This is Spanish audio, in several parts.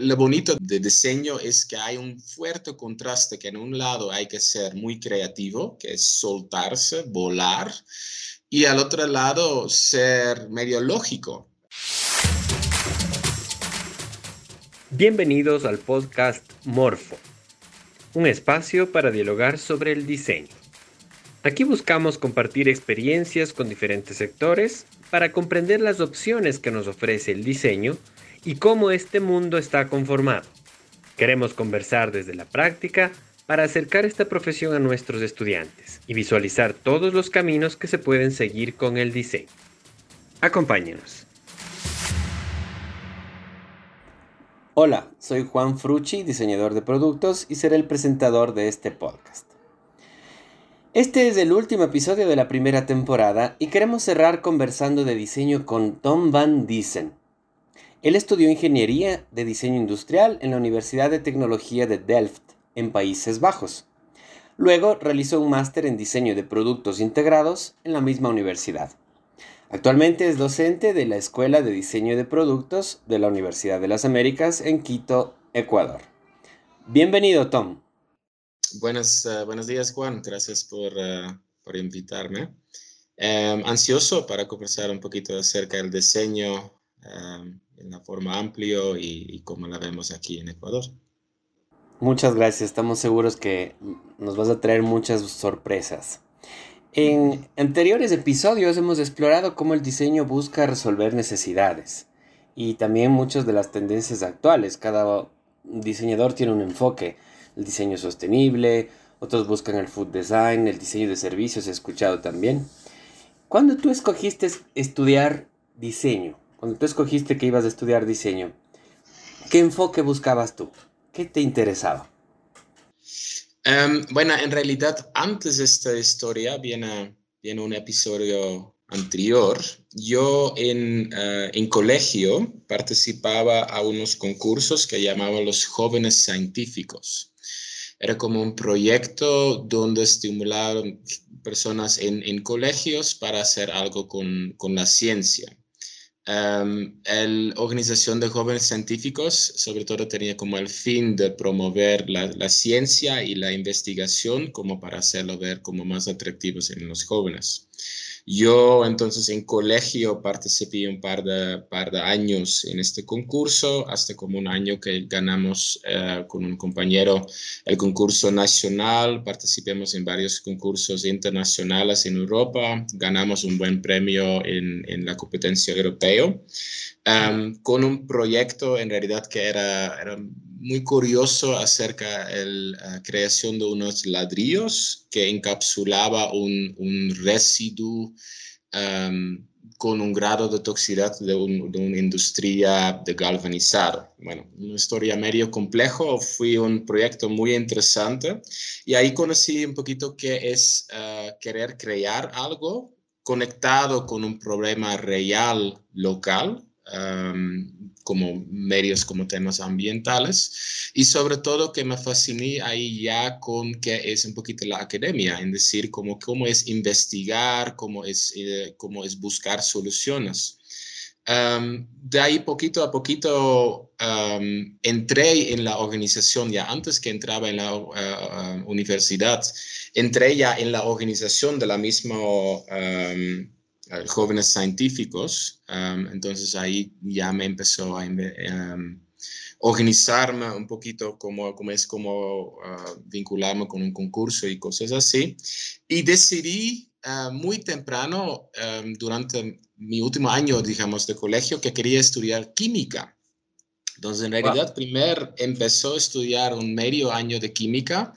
Lo bonito de diseño es que hay un fuerte contraste que en un lado hay que ser muy creativo, que es soltarse, volar, y al otro lado ser medio lógico. Bienvenidos al podcast Morfo, un espacio para dialogar sobre el diseño. Aquí buscamos compartir experiencias con diferentes sectores para comprender las opciones que nos ofrece el diseño y cómo este mundo está conformado. Queremos conversar desde la práctica para acercar esta profesión a nuestros estudiantes y visualizar todos los caminos que se pueden seguir con el diseño. Acompáñenos. Hola, soy Juan Frucci, diseñador de productos y seré el presentador de este podcast. Este es el último episodio de la primera temporada y queremos cerrar conversando de diseño con Tom Van Diesen. Él estudió ingeniería de diseño industrial en la Universidad de Tecnología de Delft, en Países Bajos. Luego realizó un máster en diseño de productos integrados en la misma universidad. Actualmente es docente de la Escuela de Diseño de Productos de la Universidad de las Américas en Quito, Ecuador. Bienvenido, Tom. Buenos, eh, buenos días, Juan. Gracias por, eh, por invitarme. Em, ansioso para conversar un poquito acerca del diseño em, en la forma amplio y, y cómo la vemos aquí en Ecuador. Muchas gracias. Estamos seguros que nos vas a traer muchas sorpresas. En anteriores episodios hemos explorado cómo el diseño busca resolver necesidades y también muchas de las tendencias actuales. Cada diseñador tiene un enfoque el diseño sostenible, otros buscan el food design, el diseño de servicios, he escuchado también. Cuando tú escogiste estudiar diseño, cuando tú escogiste que ibas a estudiar diseño, ¿qué enfoque buscabas tú? ¿Qué te interesaba? Um, bueno, en realidad antes de esta historia viene, viene un episodio anterior. Yo en, uh, en colegio participaba a unos concursos que llamaban los jóvenes científicos. Era como un proyecto donde estimularon personas en, en colegios para hacer algo con, con la ciencia. Um, la organización de jóvenes científicos sobre todo tenía como el fin de promover la, la, ciencia y la investigación como para hacerlo ver como más atractivos en los jóvenes. Yo entonces en colegio participé un par de, par de años en este concurso, hasta como un año que ganamos uh, con un compañero el concurso nacional, participamos en varios concursos internacionales en Europa, ganamos un buen premio en, en la competencia europea, um, con un proyecto en realidad que era, era muy curioso acerca de la creación de unos ladrillos que encapsulaba un, un residuo um, con un grado de toxicidad de, un, de, una industria de galvanizado. Bueno, una historia medio complejo, fue un proyecto muy interesante y ahí conocí un poquito qué es uh, querer crear algo conectado con un problema real local um, como medios, como temas ambientales, y sobre todo que me fasciné ahí ya con que es un poquito la academia, en decir, como, cómo es investigar, cómo es, eh, cómo es buscar soluciones. Um, de ahí poquito a poquito um, entré en la organización, ya antes que entraba en la uh, uh, universidad, entré ya en la organización de la misma um, jóvenes científicos. Um, entonces ahí ya me empezó a um, organizarme un poquito como, como es como uh, vincularme con un concurso y cosas así. Y decidí uh, muy temprano, um, durante mi último año, digamos, de colegio, que quería estudiar química. Entonces, en realidad, wow. primero empezó a estudiar un medio año de química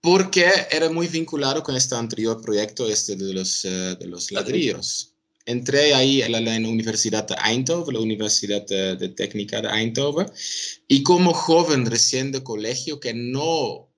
porque era muy vinculado con este anterior proyecto este de los, uh, de los ladrillos. Entré ahí en la, en la, Universidad de Eindhoven, la Universidad de, de, Técnica de Eindhoven, y como joven recién de colegio que no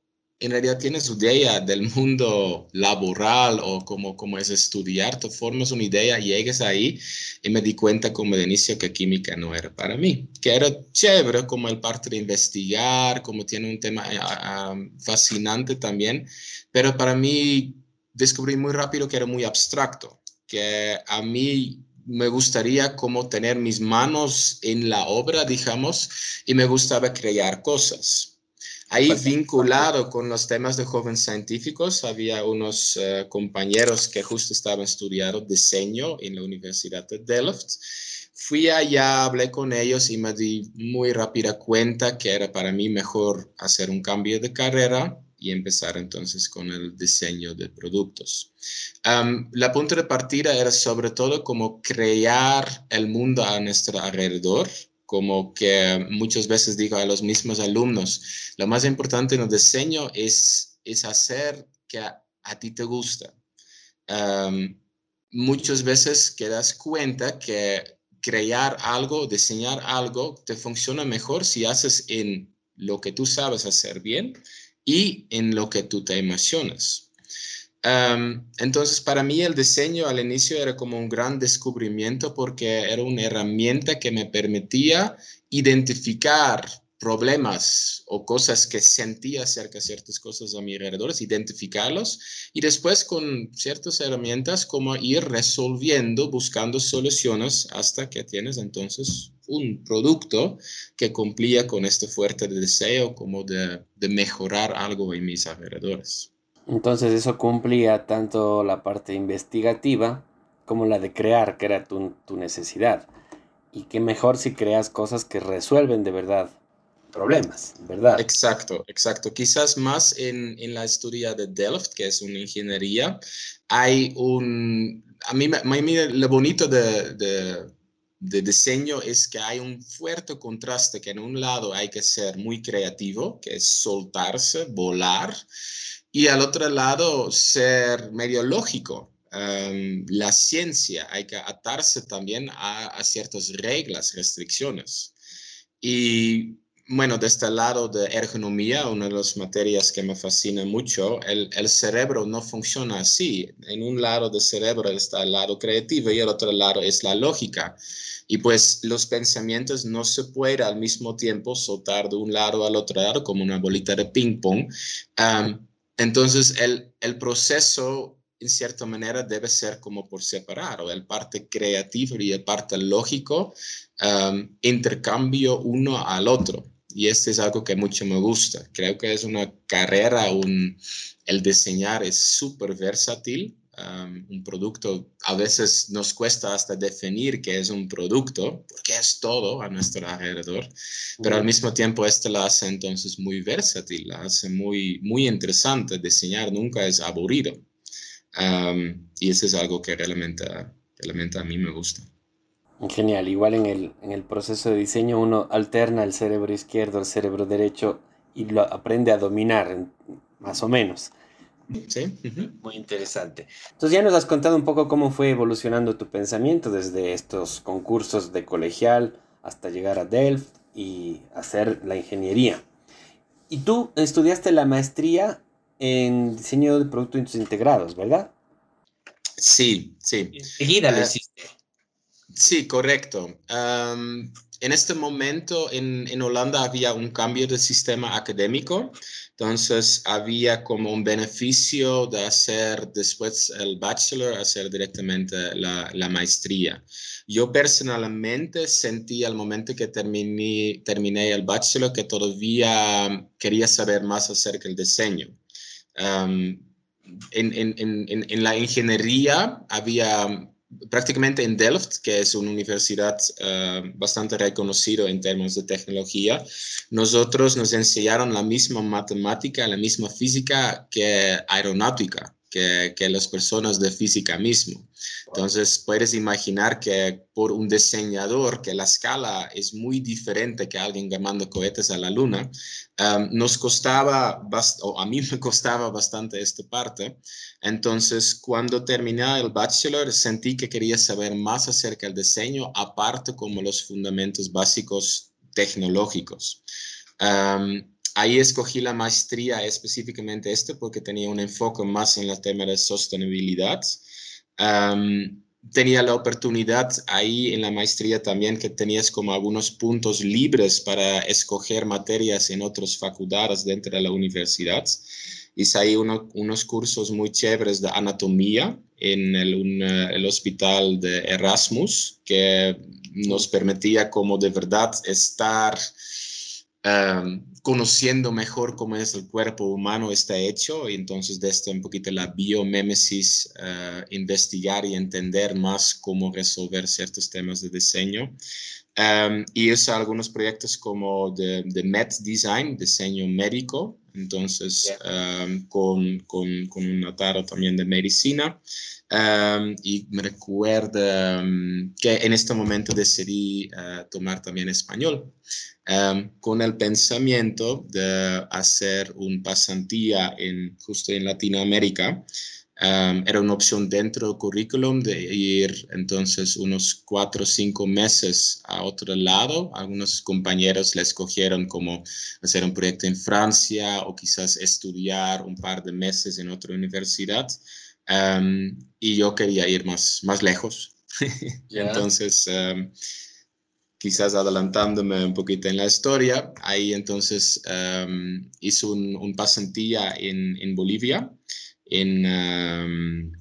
en realidad tienes idea del mundo laboral o cómo, cómo es estudiar, te formas una idea, llegues ahí y me di cuenta como de inicio que química no era para mí, que era chévere como el parte de investigar, como tiene un tema uh, fascinante también, pero para mí descubrí muy rápido que era muy abstracto, que a mí me gustaría como tener mis manos en la obra, digamos, y me gustaba crear cosas. Ahí vinculado con los temas de jóvenes científicos, había unos eh, compañeros que justo estaban estudiando diseño en la Universidad de Delft. Fui allá, hablé con ellos y me di muy rápida cuenta que era para mí mejor hacer un cambio de carrera y empezar entonces con el diseño de productos. la punta de partida era sobre todo como crear el mundo a nuestro alrededor, como que muchas veces digo a los mismos alumnos, lo más importante en el diseño es, es hacer que a, ti te gusta. muchas veces te das cuenta que crear algo, diseñar algo, te funciona mejor si haces en lo que tú sabes hacer bien y en lo que tú te emocionas entonces, para mí el diseño al inicio era como un gran descubrimiento porque era una herramienta que me permitía identificar problemas o cosas que sentía acerca de ciertas cosas a mi alrededor, identificarlos y después con ciertas herramientas como ir resolviendo, buscando soluciones hasta que tienes entonces un producto que cumplía con este fuerte deseo como de, de mejorar algo en mis alrededores. Entonces eso cumplía tanto la parte investigativa como la de crear, que era tu, necesidad. Y qué mejor si creas cosas que resuelven de verdad problemas, ¿verdad? Exacto, exacto. Quizás más en, la historia de Delft, que es una ingeniería, hay un... A mí, a mí lo bonito de, de diseño es que hay un fuerte contraste que en un lado hay que ser muy creativo, que es soltarse, volar, y al otro lado, ser medio lógico. Em, la ciencia hay que atarse también a, ciertas reglas, restricciones. Y bueno, de este lado de ergonomía, una de las materias que me fascina mucho, el, el, cerebro no funciona así. En un lado del cerebro está el lado creativo y el otro lado es la lógica. Y pues los pensamientos no se pueden al mismo tiempo soltar de un lado al otro lado como una bolita de ping pong. Entonces, el, el proceso, en cierta manera, debe ser como por separado, el parte creativo y el parte lógico, um, intercambio uno al otro. Y este es algo que mucho me gusta. Creo que es una carrera, un, el diseñar es súper versátil un producto, a veces nos cuesta hasta definir qué es un producto, porque es todo a nuestro alrededor, pero al mismo tiempo esto lo hace entonces muy versátil, lo hace muy, muy interesante. Diseñar nunca es aburrido. y eso es algo que realmente, realmente a mí me gusta. Genial, igual en el, en el proceso de diseño uno alterna el cerebro izquierdo al cerebro derecho y lo aprende a dominar, más o menos. Sí. Muy interesante. Entonces ya nos has contado un poco cómo fue evolucionando tu pensamiento desde estos concursos de colegial hasta llegar a Delft y hacer la ingeniería. Y tú estudiaste la maestría en diseño de productos integrados, ¿verdad? Sí, sí. Enseguida lo ah, hiciste. Sí, correcto. en este momento en, en Holanda había un cambio de sistema académico entonces había como un beneficio de hacer después el bachelor, hacer directamente la, la maestría. Yo personalmente sentí al momento que terminé, terminé el bachelor que todavía quería saber más acerca del diseño. en, en, en, en, la ingeniería había prácticamente en Delft, que es una universidad eh, bastante reconocida en términos de tecnología, nosotros nos enseñaron la misma matemática, la misma física que aeronáutica que, las personas de física mismo. Entonces, puedes imaginar que por un diseñador, que la escala es muy diferente que alguien que manda cohetes a la luna, um, nos costaba, o a mí me costaba bastante esta parte. Entonces, cuando terminé el bachelor, sentí que quería saber más acerca del diseño, aparte como los fundamentos básicos tecnológicos. Um, ahí escogí la maestría específicamente este porque tenía un enfoque más en el tema de sostenibilidad. tenía la oportunidad ahí en la maestría también que tenías como algunos puntos libres para escoger materias en otras facultades dentro de la universidad. Hice ahí unos cursos muy chéveres de anatomía en el, el hospital de Erasmus, que nos permitía como de verdad estar Em, conociendo mejor cómo es el cuerpo humano está hecho y entonces desde un poquito la biomémesis uh, investigar y entender más cómo resolver ciertos temas de diseño. Um, y es algunos proyectos como de, de Med Design, diseño médico, entonces um, con, con, con, un ataro también de medicina. Um, y me recuerda que en este momento decidí uh, tomar también español. Em, con el pensamiento de hacer un pasantía en, justo en Latinoamérica. Era una opción dentro del currículum de ir entonces unos cuatro o cinco meses a otro lado. Algunos compañeros le escogieron como hacer un proyecto en Francia o quizás estudiar un par de meses en otra universidad. Y yo quería ir más, más lejos. entonces, quizás adelantándome un poquito en la historia, ahí entonces hice un, pasantía en, en, Bolivia, en,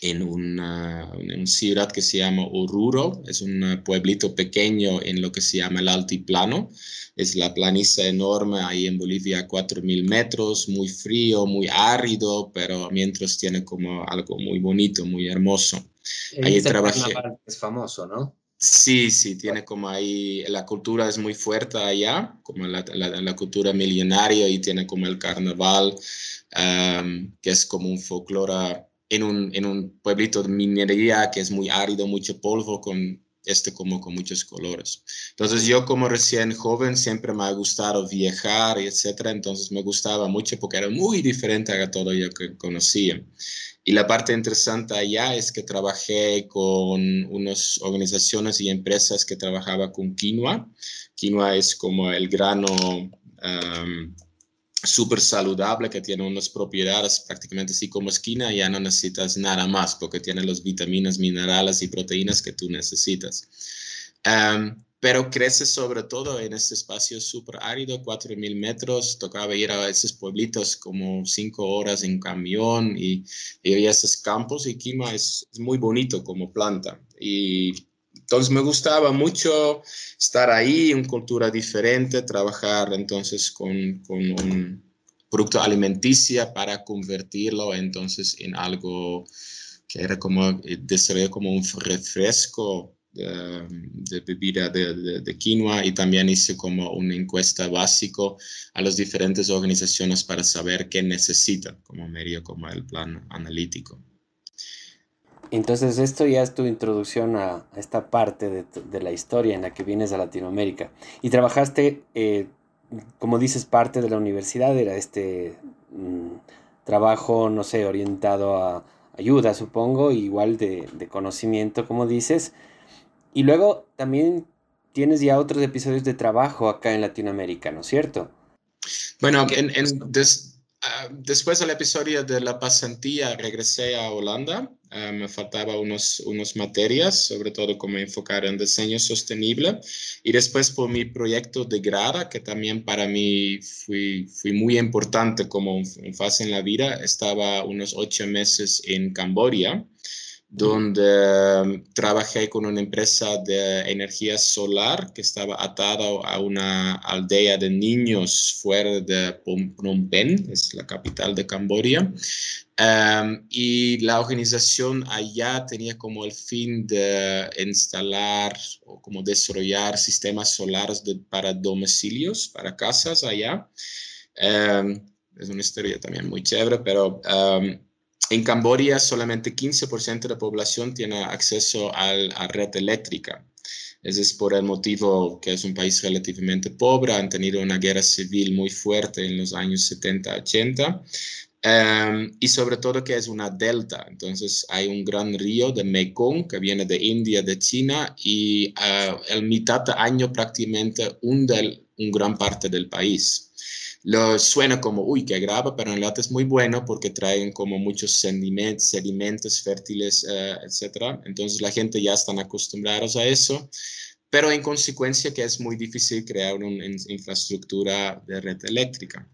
en, una, ciudad que se llama Oruro, es un pueblito pequeño en lo que se llama el altiplano, es la planicie enorme ahí en Bolivia, 4.000 metros, muy frío, muy árido, pero mientras tiene como algo muy bonito, muy hermoso. Ahí trabajé. Es famoso, ¿no? Sí, sí, tiene como ahí, la cultura es muy fuerte allá, como la, la, cultura milenaria y tiene como el carnaval, que es como un folclore en un, en un pueblito de minería que es muy árido, mucho polvo, con este como con muchos colores. Entonces yo como recién joven siempre me ha gustado viajar y etcétera, entonces me gustaba mucho porque era muy diferente a todo lo que conocía. Y la parte interesante allá es que trabajé con unas organizaciones y empresas que trabajaba con quinoa. Quinoa es como el grano um, súper saludable que tiene unas propiedades prácticamente así como esquina, ya no necesitas nada más porque tiene las vitaminas, minerales y proteínas que tú necesitas. Um, pero crece sobre todo en este espacio súper árido, 4.000 metros, tocaba ir a esos pueblitos como cinco horas en camión y, y esos campos y Quima es, es, muy bonito como planta. Y entonces me gustaba mucho estar ahí, una cultura diferente, trabajar entonces con, con un producto alimenticia para convertirlo entonces en algo que era como, eh, desarrollar como un refresco de, bebida de, quinoa y también hice como una encuesta básico a las diferentes organizaciones para saber qué necesitan como medio, como el plan analítico. Entonces esto ya es tu introducción a esta parte de, la historia en la que vienes a Latinoamérica. Y trabajaste, eh, como dices, parte de la universidad, era este mm, trabajo, no sé, orientado a ayuda, supongo, igual de conocimiento, como dices. Y luego también tienes ya otros episodios de trabajo acá en Latinoamérica, ¿no es cierto? Bueno, en, ah, después del episodio de la pasantía regresé a Holanda. Ah, me faltaba unos, unos materias, sobre todo cómo enfocar en diseño sostenible. Y después por mi proyecto de grada, que también para mí fue, fue muy importante como un fase en la vida. Estaba unos ocho meses en Camboya donde um, trabajé con una empresa de energía solar que estaba atada a una aldea de niños fuera de Phnom Penh, es la capital de Camboya. Um, y la organización allá tenía como el fin de instalar o como desarrollar sistemas solares para domicilios, para casas allá. Um, es una historia también muy chévere, pero en Camboya solamente 15% de la población tiene acceso a la red eléctrica. Ese es por el motivo que es un país relativamente pobre, han tenido una guerra civil muy fuerte en los años 70-80 em, y sobre todo que es una delta. Entonces hay un gran río de Mekong que viene de India, de China y uh, el mitad de año prácticamente hunde un gran parte del país lo suena como, uy, qué grave, pero en realidad es muy bueno porque traen como muchos sedimentos, sedimentos fértiles, eh, etcétera. Entonces la gente ya están acostumbrados a eso, pero en consecuencia que es muy difícil crear una infraestructura de red eléctrica.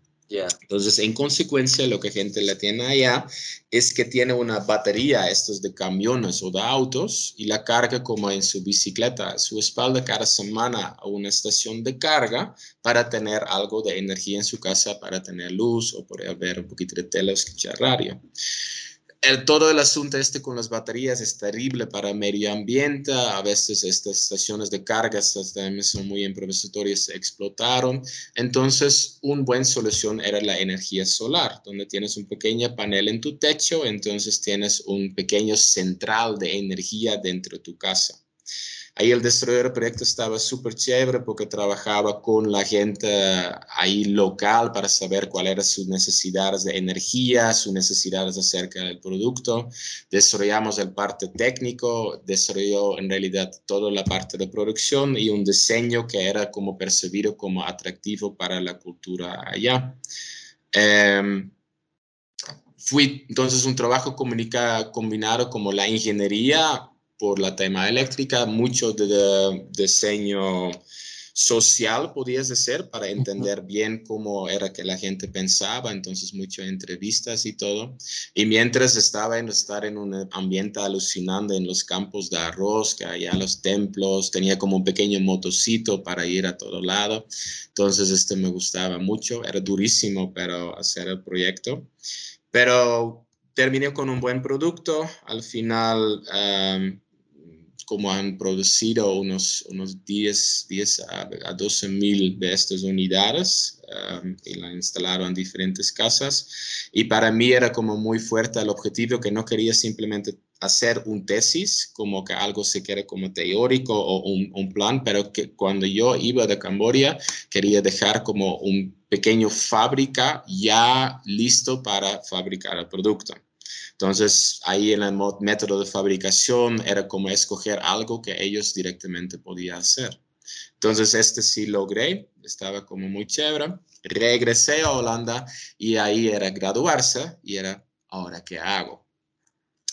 Entonces, en consecuencia, lo que gente le tiene allá es que tiene una batería, estos de camiones o de autos, y la carga como en su bicicleta, su espalda cada semana a una estación de carga para tener algo de energía en su casa, para tener luz o poder ver un poquito de tele o escuchar radio todo el asunto este con las baterías es terrible para el medio ambiente. A veces estas estaciones de cargas también son muy improvisatorias, explotaron. Entonces, una buena solución era la energía solar, donde tienes un pequeño panel en tu techo, entonces tienes un pequeño central de energía dentro de tu casa. Ahí el desarrollo del proyecto estaba súper chévere porque trabajaba con la gente ahí local para saber cuáles eran sus necesidades de energía, sus necesidades acerca del producto. Desarrollamos el parte técnico, desarrolló en realidad toda la parte de producción y un diseño que era como percibido como atractivo para la cultura allá. Eh, fui entonces un trabajo combinado como la ingeniería por la tema eléctrica, mucho de, diseño social podías hacer para entender bien cómo era que la gente pensaba, entonces muchas entrevistas y todo. Y mientras estaba en estar en un ambiente alucinante en los campos de arroz, que había los templos, tenía como un pequeño motocito para ir a todo lado. Entonces este me gustaba mucho, era durísimo, pero hacer el proyecto. Pero terminé con un buen producto. Al final um, como han producido unos, unos 10, 10 a, 12 mil de estas unidades um, y la instalaron en diferentes casas. Y para mí era como muy fuerte el objetivo que no quería simplemente hacer un tesis, como que algo se quiere como teórico o un, un plan, pero que cuando yo iba de Camboya quería dejar como un pequeño fábrica ya listo para fabricar el producto. Entonces, ahí en el método de fabricación era como escoger algo que ellos directamente podían hacer. Entonces, este sí logré, estaba como muy chévere. Regresé a Holanda y ahí era graduarse y era, ¿ahora qué hago?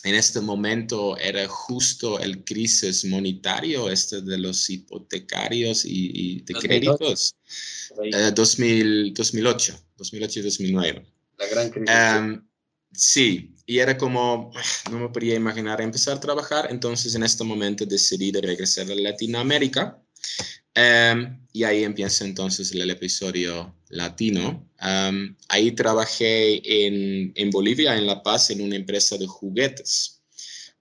En este momento era justo el crisis monetario, este de los hipotecarios y, de créditos. 2000, 2008, 2008 y 2009. La gran crisis. Em, Sí, y era como, no me podía imaginar empezar a trabajar, entonces en este momento decidí de regresar a Latinoamérica em, y ahí empieza entonces el episodio latino. Em, ahí trabajé en, en, Bolivia, en La Paz, en una empresa de juguetes.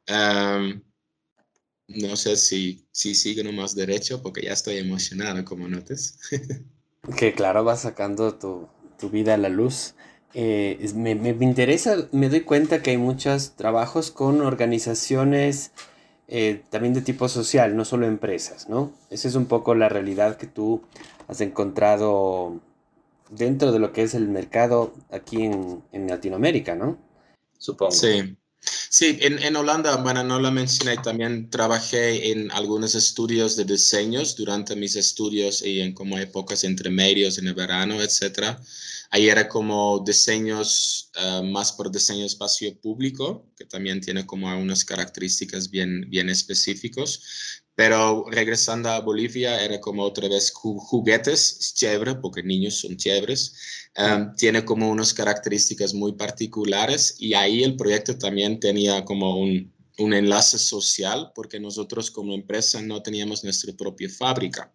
Em, no sé si, si sigo nomás derecho porque ya estoy emocionado, como notes. que claro, va sacando tu, tu vida a la luz. Eh, me, me, interesa, me doy cuenta que hay muchos trabajos con organizaciones eh, también de tipo social, no solo empresas, ¿no? Esa es un poco la realidad que tú has encontrado dentro de lo que es el mercado aquí en, en Latinoamérica, ¿no? Supongo. Sí. Sí, en, en, Holanda, bueno, no lo mencioné, también trabajé en algunos estudios de diseños durante mis estudios y en como épocas entre medios, en el verano, etcétera. Ahí era como diseños eh, más por diseño espacio público, que también tiene como unas características bien, bien específicos. Pero regresando a Bolivia, era como otra vez juguetes, chévere, porque niños son chéveres. Em, tiene como unas características muy particulares y ahí el proyecto también tenía como un, un enlace social, porque nosotros como empresa no teníamos nuestra propia fábrica.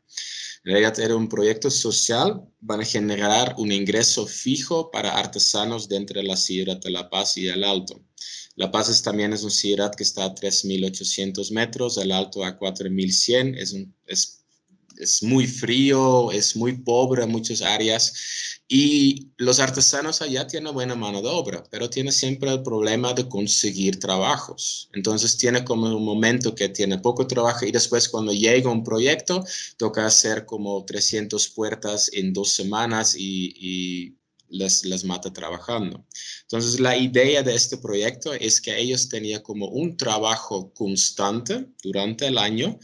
En realidad era un proyecto social, van a generar un ingreso fijo para artesanos dentro de la Sierra de La Paz y el Alto. La Paz es, también es una ciudad que está a 3.800 metros, el Alto a 4.100, es, un, es, muy frío, es muy pobre en muchas áreas y los artesanos allá tienen buena mano de obra, pero tiene siempre el problema de conseguir trabajos. Entonces tiene como un momento que tiene poco trabajo y después cuando llega un proyecto toca hacer como 300 puertas en dos semanas y les, mata trabajando. Entonces, la idea de este proyecto es que ellos tenían como un trabajo constante durante el año,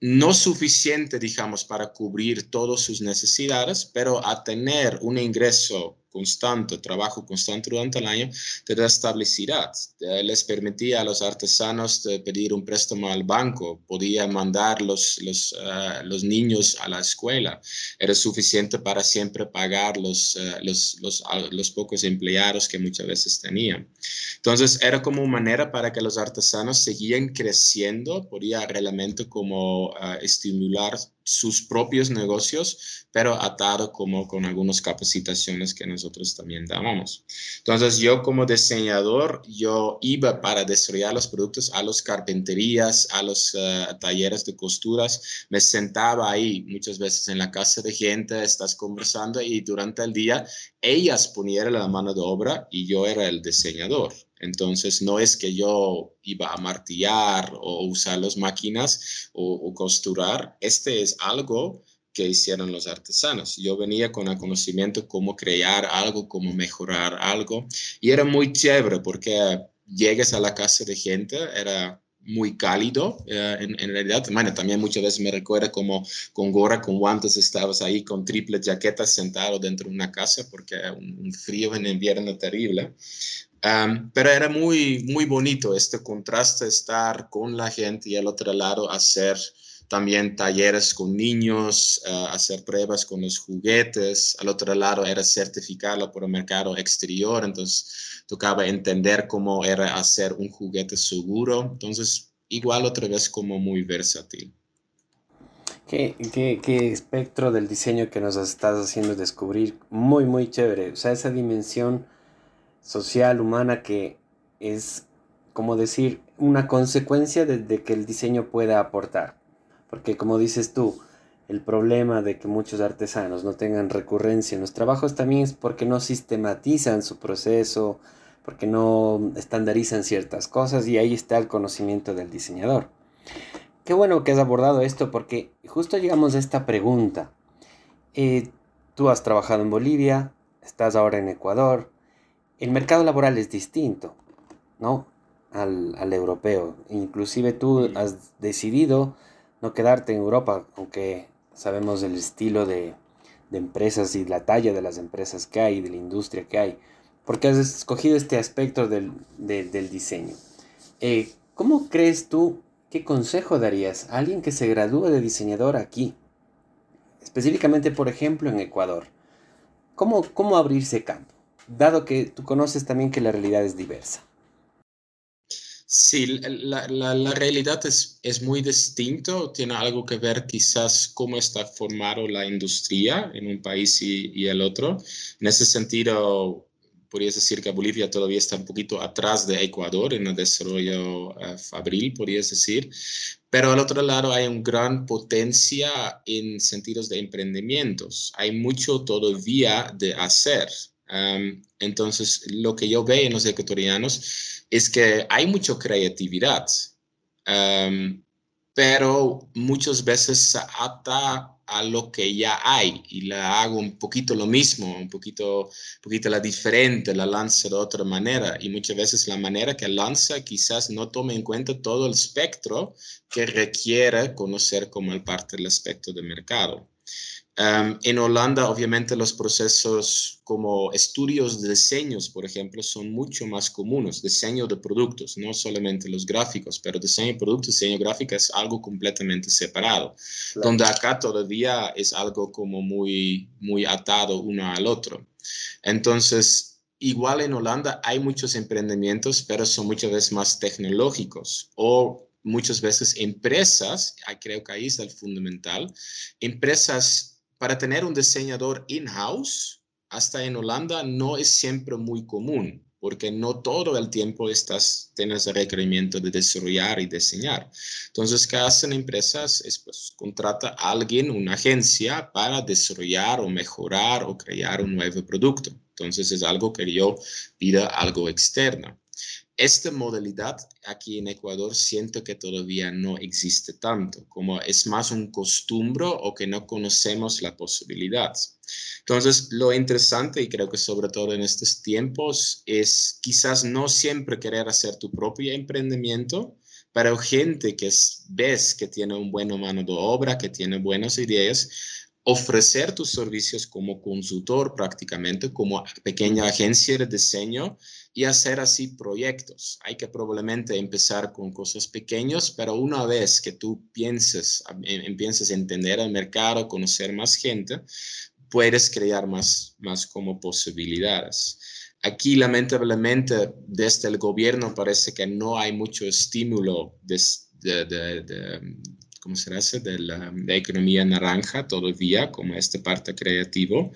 no suficiente, digamos, para cubrir todas sus necesidades, pero a tener un ingreso constante, trabajo constante durante el año, te da estabilidad. Les permitía a los artesanos de pedir un préstamo al banco, podía mandar los, los, eh, los niños a la escuela, era suficiente para siempre pagar los, eh, los, los, los, pocos empleados que muchas veces tenían. Entonces, era como una manera para que los artesanos seguían creciendo, podía realmente como uh, estimular sus propios negocios, pero atado como con algunas capacitaciones que nosotros también dábamos. Entonces yo como diseñador, yo iba para desarrollar los productos a las carpinterías, a los eh, talleres de costuras, me sentaba ahí muchas veces en la casa de gente, estás conversando y durante el día ellas ponían la mano de obra y yo era el diseñador. Entonces, no es que yo iba a martillar o usar las máquinas o, costurar. Este es algo que hicieron los artesanos. Yo venía con el conocimiento cómo crear algo, cómo mejorar algo. Y era muy chévere porque llegues a la casa de gente, era muy cálido eh, en, realidad. Bueno, también muchas veces me recuerda como con gorra, con guantes, estabas ahí con triple jaqueta sentado dentro de una casa porque un, un frío en invierno terrible pero era muy, muy bonito este contraste, estar con la gente y al otro lado hacer también talleres con niños, uh, hacer pruebas con los juguetes. Al otro lado era certificarlo por el mercado exterior, entonces tocaba entender cómo era hacer un juguete seguro. Entonces, igual otra vez como muy versátil. Qué, qué, qué, espectro del diseño que nos estás haciendo descubrir. Muy, muy chévere. O sea, esa dimensión social, humana, que es, como decir, una consecuencia de, que el diseño pueda aportar. Porque como dices tú, el problema de que muchos artesanos no tengan recurrencia en los trabajos también es porque no sistematizan su proceso, porque no estandarizan ciertas cosas y ahí está el conocimiento del diseñador. Qué bueno que has abordado esto porque justo llegamos a esta pregunta. Eh, tú has trabajado en Bolivia, estás ahora en Ecuador, el mercado laboral es distinto, ¿no? Al, europeo. Inclusive tú has decidido no quedarte en Europa, aunque sabemos el estilo de, empresas y la talla de las empresas que hay, de la industria que hay, porque has escogido este aspecto del, diseño. Eh, ¿Cómo crees tú, qué consejo darías a alguien que se gradúe de diseñador aquí? Específicamente, por ejemplo, en Ecuador. ¿Cómo, cómo abrirse campo? Dado que tú conoces también que la realidad es diversa. Sí, la, realidad es, es, muy distinto, tiene algo que ver quizás cómo está formado la industria en un país y, el otro. En ese sentido, podrías decir que Bolivia todavía está un poquito atrás de Ecuador en el desarrollo uh, fabril, podrías decir, pero al otro lado hay una gran potencia en sentidos de emprendimientos. Hay mucho todavía de hacer entonces, lo que yo veo en los ecuatorianos es que hay mucha creatividad, pero muchas veces se ata a lo que ya hay y la hago un poquito lo mismo, un poquito, poquito la diferente, la lanza de otra manera. Y muchas veces la manera que lanza quizás no tome en cuenta todo el espectro que requiere conocer como el parte del espectro de mercado en Holanda, obviamente, los procesos como estudios de diseños, por ejemplo, son mucho más comunes. Diseño de productos, no solamente los gráficos, pero diseño de productos, diseño gráfico es algo completamente separado. Donde acá todavía es algo como muy, muy atado uno al otro. Entonces, igual en Holanda hay muchos emprendimientos, pero son muchas veces más tecnológicos o muchas veces empresas, creo que ahí es el fundamental, empresas para tener un diseñador in-house, hasta en Holanda, no es siempre muy común, porque no todo el tiempo estás, tienes el requerimiento de desarrollar y diseñar. Entonces, ¿qué hacen empresas? Es, pues, contrata a alguien, una agencia, para desarrollar o mejorar o crear un nuevo producto. Entonces, es algo que yo pida algo externo. Esta modalidad aquí en Ecuador siento que todavía no existe tanto, como es más un costumbre o que no conocemos la posibilidad. Entonces, lo interesante, y creo que sobre todo en estos tiempos, es quizás no siempre querer hacer tu propio emprendimiento, pero gente que ves que tiene un buen mano de obra, que tiene buenas ideas, ofrecer tus servicios como consultor prácticamente, como pequeña agencia de diseño y hacer así proyectos. Hay que probablemente empezar con cosas pequeñas, pero una vez que tú pienses, em, empieces a entender el mercado, conocer más gente, puedes crear más, más como posibilidades. Aquí, lamentablemente, desde el gobierno parece que no hay mucho estímulo de, ¿cómo se dice?, de la, economía naranja todavía, como este parte creativo.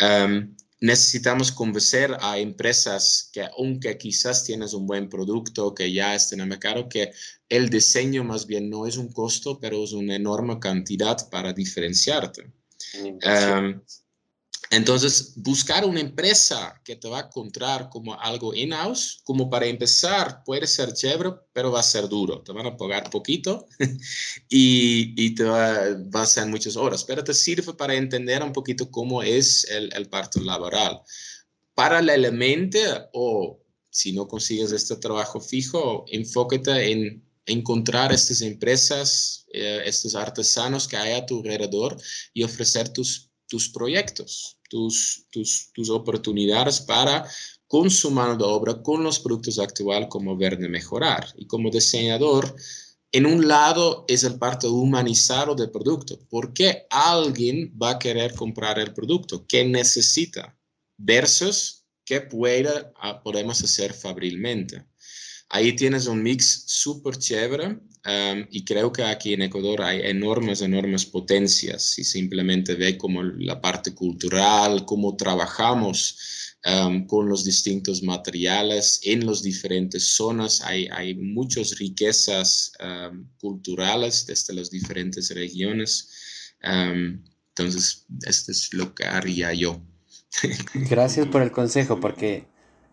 Um, necesitamos convencer a empresas que aunque quizás tienes un buen producto que ya está en el mercado, que el diseño más bien no es un costo, pero es una enorme cantidad para diferenciarte. Entonces, buscar una empresa que te va a encontrar como algo in-house, como para empezar, puede ser chévere, pero va a ser duro. Te van a pagar poquito y, y te va, a ser muchas horas, pero te sirve para entender un poquito cómo es el, el parto laboral. Paralelamente, o si no consigues este trabajo fijo, enfócate en encontrar estas empresas, eh, estos artesanos que hay a tu alrededor y ofrecer tus tus proyectos, tus, tus, oportunidades para con su mano de obra, con los productos actuales, como ver de mejorar. Y como diseñador, en un lado es el parte humanizado del producto. ¿Por qué alguien va a querer comprar el producto? ¿Qué necesita? Versus qué puede, ah, podemos hacer fabrilmente. Ahí tienes un mix súper chévere y creo que aquí en Ecuador hay enormes, enormes potencias si simplemente ve como la parte cultural, cómo trabajamos con los distintos materiales en las diferentes zonas. Hay, muchas riquezas culturales desde las diferentes regiones. entonces, esto es lo que haría yo. Gracias por el consejo, porque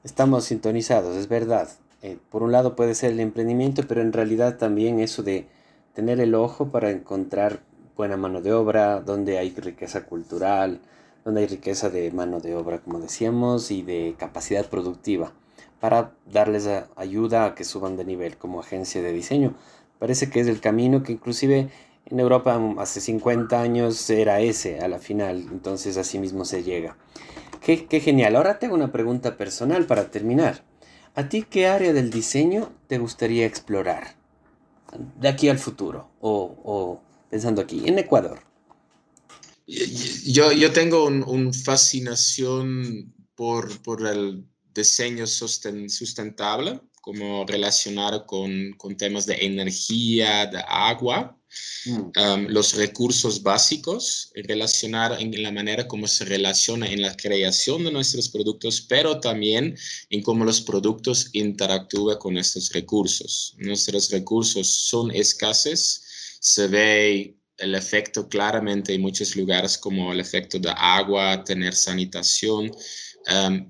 estamos sintonizados, es verdad. Eh, por un lado puede ser el emprendimiento, pero en realidad también eso de tener el ojo para encontrar buena mano de obra, donde hay riqueza cultural, donde hay riqueza de mano de obra, como decíamos, y de capacidad productiva, para darles ayuda a que suban de nivel como agencia de diseño. Parece que es el camino que inclusive en Europa hace 50 años era ese a la final, entonces así mismo se llega. Qué, qué genial. Ahora tengo una pregunta personal para terminar. ¿A ti qué área del diseño te gustaría explorar? De aquí al futuro, o, pensando aquí, en Ecuador. Yo, yo tengo una un fascinación por, por, el diseño sustentable, como relacionar con, con temas de energía, de agua, Mm. los recursos básicos, relacionar en la manera como se relaciona en la creación de nuestros productos, pero también en cómo los productos interactúan con estos recursos. Nuestros recursos son escasos, se ve el efecto claramente en muchos lugares como el efecto de agua, tener sanitación,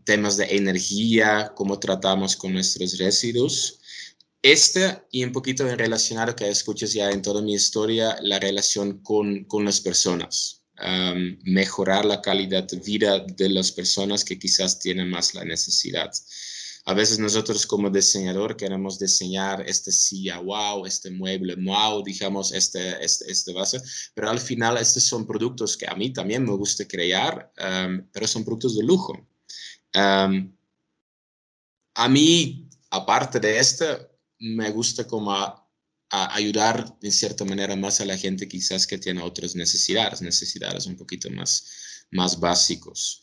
temas de energía, cómo tratamos con nuestros residuos. Este y un poquito relacionado que escuchas ya en toda mi historia, la relación con, con las personas. mejorar la calidad de vida de las personas que quizás tienen más la necesidad. A veces nosotros como diseñador queremos diseñar este silla wow, este mueble wow, digamos, este, este, este base, pero al final estos son productos que a mí también me gusta crear, pero son productos de lujo. a mí, aparte de este, me gusta como ayudar de cierta manera más a la gente quizás que tiene otras necesidades, necesidades un poquito más, más básicos.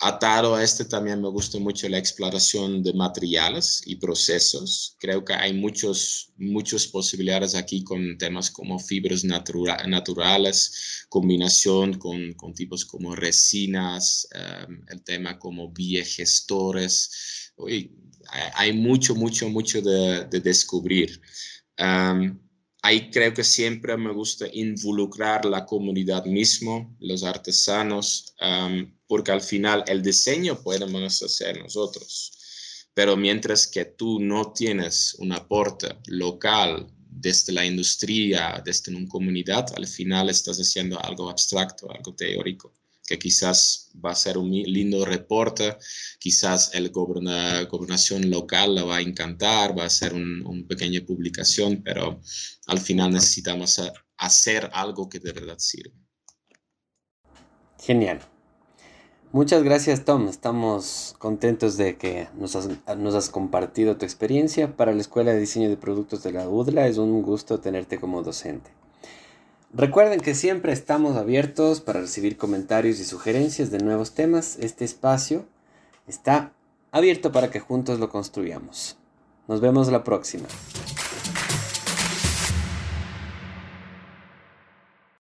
Atado a este también me gusta mucho la exploración de materiales y procesos. Creo que hay muchos, muchas posibilidades aquí con temas como fibras naturales, combinación con, con, tipos como resinas, em, el tema como biogestores. Uy, hay mucho, mucho, mucho de, descubrir. ahí creo que siempre me gusta involucrar la comunidad mismo, los artesanos, porque al final el diseño podemos hacer nosotros. Pero mientras que tú no tienes un aporte local desde la industria, desde una comunidad, al final estás haciendo algo abstracto, algo teórico que quizás va a ser un lindo reporte, quizás el gobernación local la va a encantar, va a ser una un pequeña publicación, pero al final necesitamos hacer algo que de verdad sirva. Genial. Muchas gracias Tom, estamos contentos de que nos has, compartido tu experiencia. Para la Escuela de Diseño de Productos de la UDLA es un gusto tenerte como docente. Recuerden que siempre estamos abiertos para recibir comentarios y sugerencias de nuevos temas. Este espacio está abierto para que juntos lo construyamos. Nos vemos la próxima.